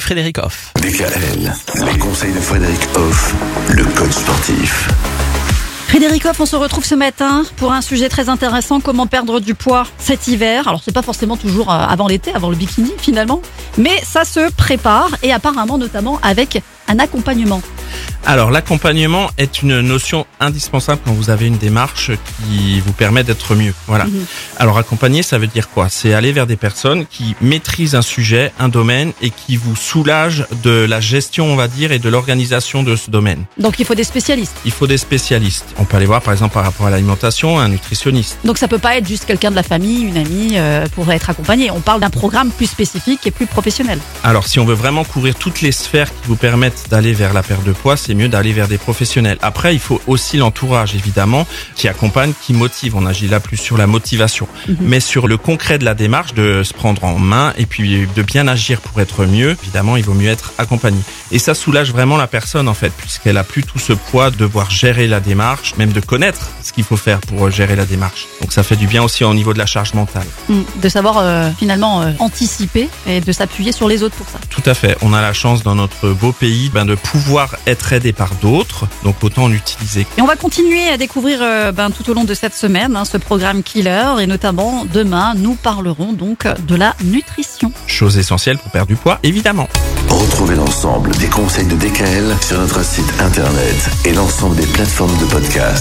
Frédéric Hoff. DKL, les conseils de Frédéric Hoff, le coach sportif. Frédéric Hoff, on se retrouve ce matin pour un sujet très intéressant, comment perdre du poids cet hiver. Alors c'est pas forcément toujours euh, avant l'été, avant le bikini finalement, mais ça se prépare et apparemment notamment avec un accompagnement. Alors l'accompagnement est une notion indispensable quand vous avez une démarche qui vous permet d'être mieux. Voilà. Mhm. Alors accompagner, ça veut dire quoi? C'est aller vers des personnes qui maîtrisent un sujet, un domaine et qui vous soulagent de la gestion, on va dire, et de l'organisation de ce domaine. Donc il faut des spécialistes. Il faut des spécialistes. On peut aller voir par exemple par rapport à l'alimentation, un nutritionniste. Donc ça peut pas être juste quelqu'un de la famille, une amie euh, pour être accompagné. On parle d'un programme plus spécifique et plus professionnel. Alors si on veut vraiment couvrir toutes les sphères qui vous permettent d'aller vers la perte de poids, c'est mieux d'aller vers des professionnels. Après, il faut aussi l'entourage évidemment qui accompagne, qui motive. On agit là plus sur la motivation, mais sur le concret de la démarche, de se prendre en main et puis de bien agir pour être mieux. Évidemment, il vaut mieux être accompagné. Et ça soulage vraiment la personne en fait, puisqu'elle a plus tout ce poids de devoir gérer la démarche, même de connaître ce qu'il faut faire pour euh, gérer la démarche. Donc ça fait du bien aussi au niveau de la charge mentale. Mm. De savoir euh, finalement euh, anticiper et de s'appuyer sur les autres pour ça. Tout à fait. On a la chance dans notre beau pays ben, de pouvoir être aidé par d'autres, donc autant l'utiliser. Et on va continuer à découvrir euh, ben, tout au long de cette semaine hein, ce programme Killer et notamment demain nous parlerons donc de la nutrition. Chose essentielle pour perdre du poids, évidemment. Retrouvez l'ensemble des conseils de DKL sur notre site internet et l'ensemble des plateformes de podcast.